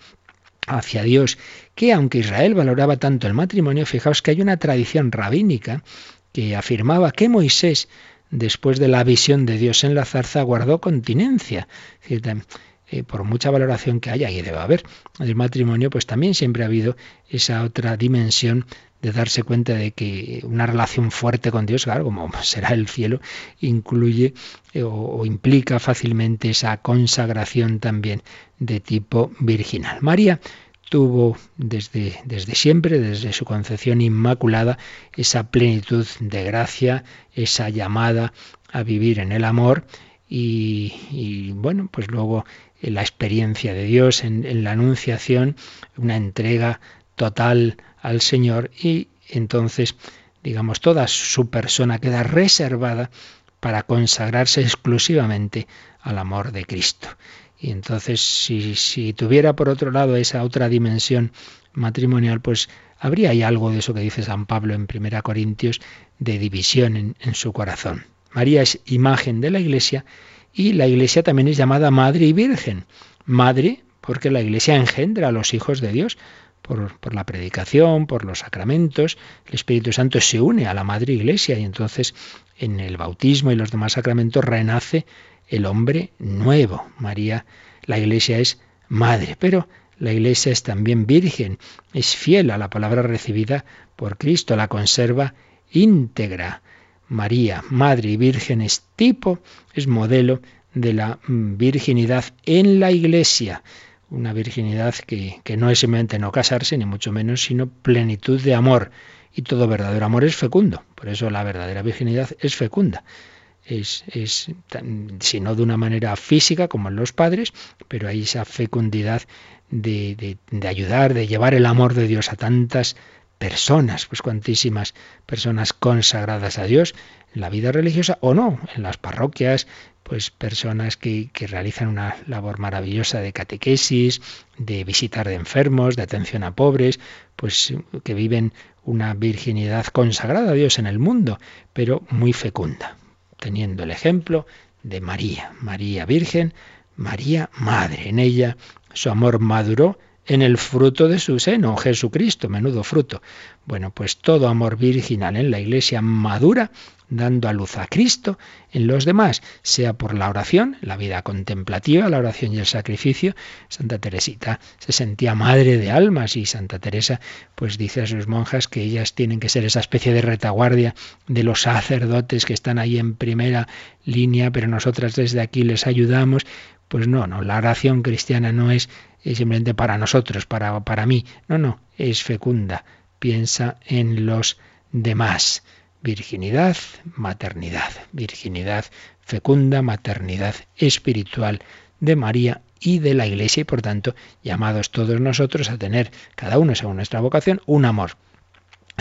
hacia Dios, que aunque Israel valoraba tanto el matrimonio, fijaos que hay una tradición rabínica que afirmaba que Moisés, después de la visión de Dios en la zarza, guardó continencia. Es decir, eh, por mucha valoración que haya, y debe haber, del matrimonio, pues también siempre ha habido esa otra dimensión de darse cuenta de que una relación fuerte con Dios, claro, como <laughs> será el cielo, incluye eh, o, implica fácilmente esa consagración también de tipo virginal. María tuvo desde, desde siempre, desde su concepción inmaculada, esa plenitud de gracia, esa llamada a vivir en el amor y, y bueno, pues luego la experiencia de Dios, en, en la anunciación, una entrega total al Señor y entonces, digamos, toda su persona queda reservada para consagrarse exclusivamente al amor de Cristo. Y entonces, si, si, tuviera por otro lado esa otra dimensión matrimonial, pues habría ahí algo de eso que dice San Pablo en 1 Corintios, de división en, en su corazón. María es imagen de la Iglesia y la Iglesia también es llamada Madre y Virgen. Madre porque la Iglesia engendra a los hijos de Dios. Por, por, la predicación, por los sacramentos, el Espíritu Santo se une a la Madre Iglesia y entonces en el bautismo y los demás sacramentos renace el hombre nuevo. María, la Iglesia es madre, pero la Iglesia es también virgen, es fiel a la palabra recibida por Cristo, la conserva íntegra. María, madre y virgen, es tipo, es modelo de la virginidad en la Iglesia. Una virginidad que, que no es simplemente no casarse, ni mucho menos, sino plenitud de amor. Y todo verdadero amor es fecundo. Por eso la verdadera virginidad es fecunda es, es si no de una manera física como en los padres, pero hay esa fecundidad de, de, de, ayudar, de llevar el amor de Dios a tantas personas, pues cuantísimas personas consagradas a Dios en la vida religiosa o no, en las parroquias, pues personas que, realizan una labor maravillosa de catequesis, de visitar de enfermos, de atención a pobres, pues que viven una virginidad consagrada a Dios en el mundo, pero muy fecunda teniendo el ejemplo de María, María Virgen, María Madre. En ella su amor maduró en el fruto de su seno, Jesucristo, menudo fruto. Bueno, pues todo amor virginal en la Iglesia madura dando a luz a Cristo en los demás, sea por la oración, la vida contemplativa, la oración y el sacrificio. Santa Teresita se sentía madre de almas y Santa Teresa pues dice a sus monjas que ellas tienen que ser esa especie de retaguardia de los sacerdotes que están ahí en primera línea, pero nosotras desde aquí les ayudamos. Pues no, no, la oración cristiana no es, es simplemente para nosotros, para, para mí, no, no, es fecunda, piensa en los demás. Virginidad, maternidad, virginidad fecunda, maternidad espiritual de María y de la Iglesia y por tanto llamados todos nosotros a tener, cada uno según nuestra vocación, un amor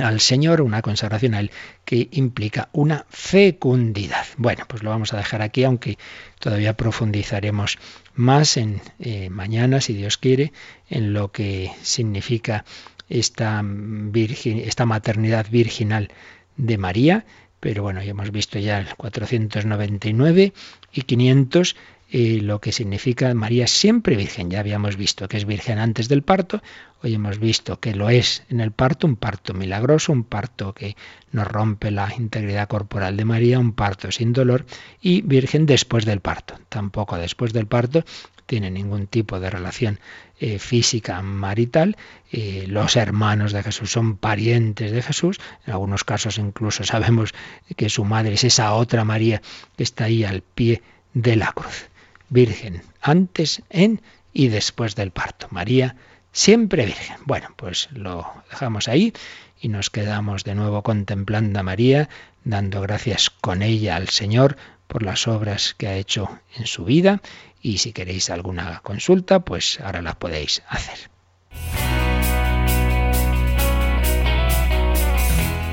al Señor, una consagración a Él que implica una fecundidad. Bueno, pues lo vamos a dejar aquí, aunque todavía profundizaremos más en eh, mañana, si Dios quiere, en lo que significa esta, virgin, esta maternidad virginal de María, pero bueno, ya hemos visto ya el 499 y 500 eh, lo que significa María siempre virgen. Ya habíamos visto que es virgen antes del parto, hoy hemos visto que lo es en el parto, un parto milagroso, un parto que nos rompe la integridad corporal de María, un parto sin dolor, y virgen después del parto. Tampoco después del parto tiene ningún tipo de relación eh, física marital. Eh, los hermanos de Jesús son parientes de Jesús. En algunos casos incluso sabemos que su madre es esa otra María que está ahí al pie de la cruz. Virgen, antes, en y después del parto. María, siempre virgen. Bueno, pues lo dejamos ahí y nos quedamos de nuevo contemplando a María, dando gracias con ella al Señor por las obras que ha hecho en su vida y si queréis alguna consulta, pues ahora la podéis hacer.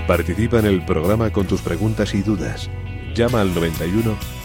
Participa en el programa con tus preguntas y dudas. Llama al 91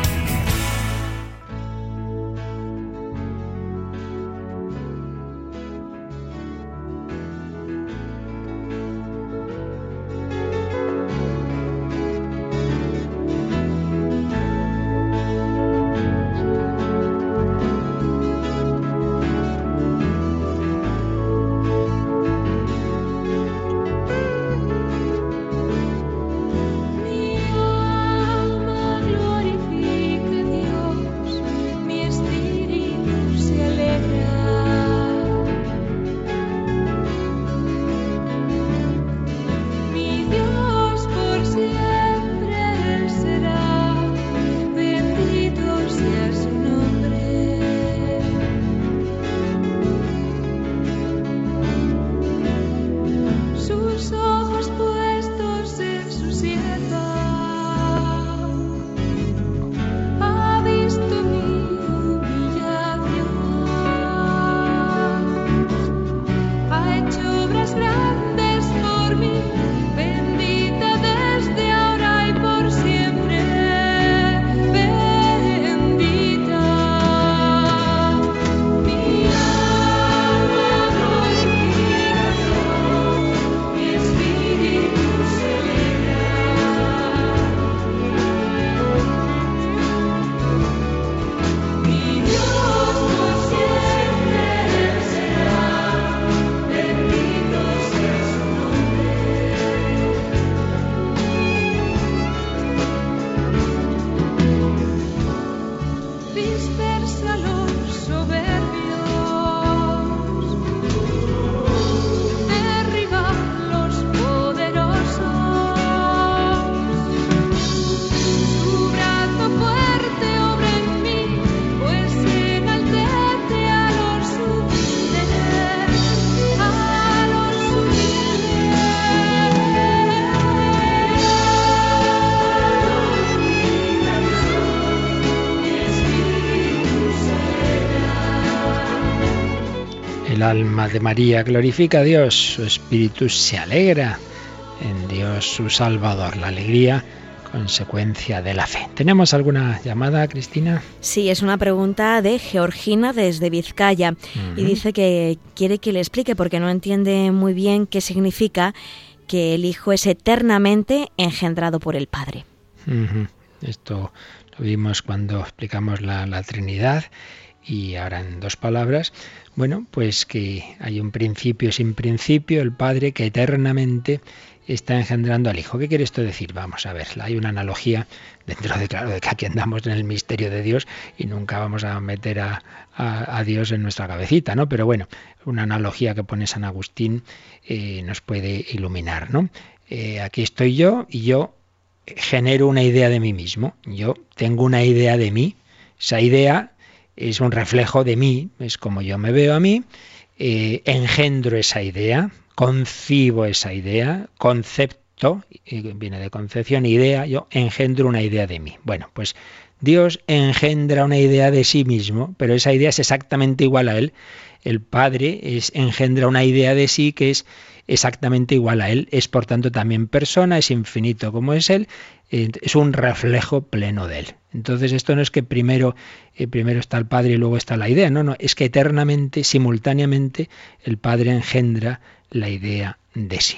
alma de María glorifica a Dios, su espíritu se alegra en Dios su Salvador. La alegría, consecuencia de la fe. ¿Tenemos alguna llamada, Cristina? Sí, es una pregunta de Georgina desde Vizcaya y dice que quiere que le explique porque no entiende muy bien qué significa que el Hijo es eternamente engendrado por el Padre. Esto lo vimos cuando explicamos la, la Trinidad y ahora en dos palabras. Bueno, pues que hay un principio sin principio, el Padre que eternamente está engendrando al Hijo. ¿Qué quiere esto decir? Vamos a ver, hay una analogía dentro de, claro, de que aquí andamos en el misterio de Dios y nunca vamos a meter a, Dios en nuestra cabecita, ¿no? Pero bueno, una analogía que pone San Agustín eh, nos puede iluminar, ¿no? Eh, aquí estoy yo y yo genero una idea de mí mismo. Yo tengo una idea de mí. Esa idea es un reflejo de mí, es como yo me veo a mí, eh, engendro esa idea, concibo esa idea, concepto, viene de concepción, idea, yo engendro una idea de mí. Bueno, pues Dios engendra una idea de sí mismo, pero esa idea es exactamente igual a Él. El Padre es, engendra una idea de sí que es exactamente igual a Él. Es por tanto también persona, es infinito como es Él, eh, es un reflejo pleno de Él. Entonces esto no es que primero, eh, primero está el Padre y luego está la idea, no, no, es que eternamente, simultáneamente, el Padre engendra la idea de sí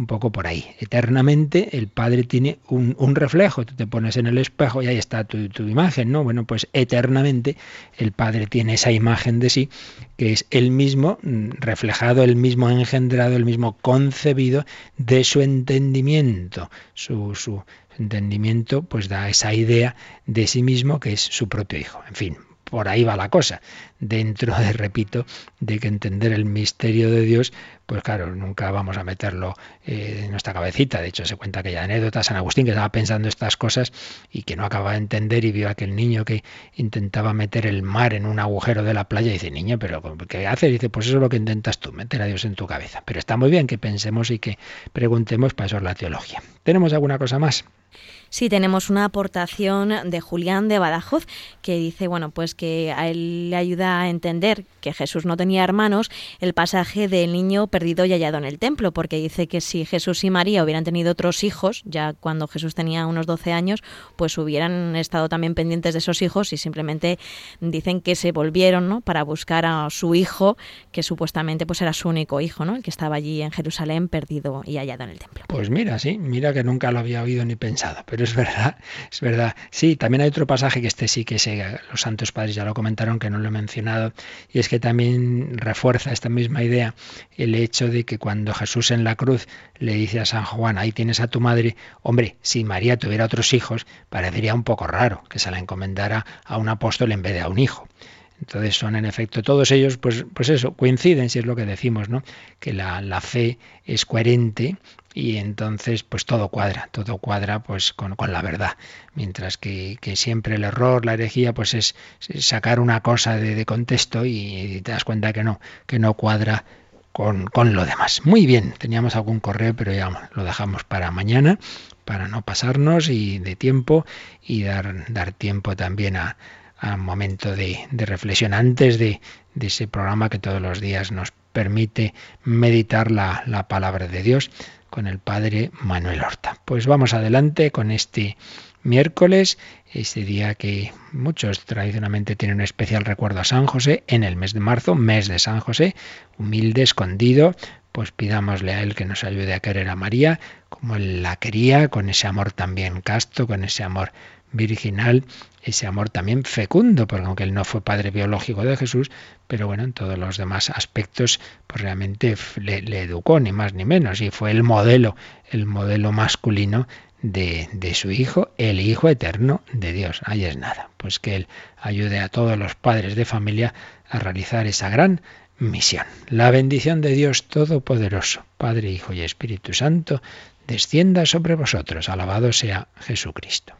un poco por ahí. Eternamente el Padre tiene un, reflejo. Tú te pones en el espejo y ahí está tu, tu, imagen, ¿no? Bueno, pues eternamente el Padre tiene esa imagen de sí, que es el mismo reflejado, el mismo engendrado, el mismo concebido de su entendimiento. Su, su entendimiento pues da esa idea de sí mismo que es su propio Hijo. En fin, por ahí va la cosa. Dentro de, repito, de que entender el misterio de Dios, pues claro, nunca vamos a meterlo eh, en nuestra cabecita. De hecho, se cuenta aquella anécdota San Agustín que estaba pensando estas cosas y que no acababa de entender y vio a aquel niño que intentaba meter el mar en un agujero de la playa y dice, niño, pero ¿qué hace? Y dice, pues eso es lo que intentas tú, meter a Dios en tu cabeza. Pero está muy bien que pensemos y que preguntemos, para eso es la teología. ¿Tenemos alguna cosa más? Sí, tenemos una aportación de Julián de Badajoz que dice, bueno, pues que a él le ayuda a entender que Jesús no tenía hermanos el pasaje del niño perdido y hallado en el templo, porque dice que si Jesús y María hubieran tenido otros hijos, ya cuando Jesús tenía unos 12 años, pues hubieran estado también pendientes de esos hijos y simplemente dicen que se volvieron, ¿no? Para buscar a su hijo, que supuestamente pues era su único hijo, ¿no? El que estaba allí en Jerusalén perdido y hallado en el templo. Pues mira, sí, mira que nunca lo había oído ni pensado, pero es verdad, es verdad. Sí, también hay otro pasaje que este sí que se, los santos padres ya lo comentaron, que no lo he mencionado, y es que también refuerza esta misma idea el hecho de que cuando Jesús en la cruz le dice a San Juan, ahí tienes a tu madre, hombre, si María tuviera otros hijos, parecería un poco raro que se la encomendara a un apóstol en vez de a un hijo. Entonces son en efecto todos ellos, pues, pues eso, coinciden, si es lo que decimos, ¿no? Que la, la fe es coherente y entonces pues todo cuadra, todo cuadra pues con, con la verdad. Mientras que, que, siempre el error, la herejía, pues es, sacar una cosa de, de, contexto y te das cuenta que no, que no cuadra con, con lo demás. Muy bien, teníamos algún correo, pero ya lo dejamos para mañana, para no pasarnos y de tiempo y dar, dar tiempo también a momento de, reflexión antes de, de, ese programa que todos los días nos permite meditar la, la, palabra de Dios con el Padre Manuel Horta. Pues vamos adelante con este miércoles, este día que muchos tradicionalmente tienen un especial recuerdo a San José en el mes de marzo, mes de San José, humilde, escondido, pues pidámosle a Él que nos ayude a querer a María como Él la quería, con ese amor también casto, con ese amor virginal, ese amor también fecundo, porque aunque él no fue padre biológico de Jesús, pero bueno, en todos los demás aspectos, pues realmente le, educó, ni más ni menos, y fue el modelo, el modelo masculino de, de, su Hijo, el Hijo eterno de Dios. Ahí es nada. Pues que Él ayude a todos los padres de familia a realizar esa gran misión. La bendición de Dios Todopoderoso, Padre, Hijo y Espíritu Santo, descienda sobre vosotros. Alabado sea Jesucristo.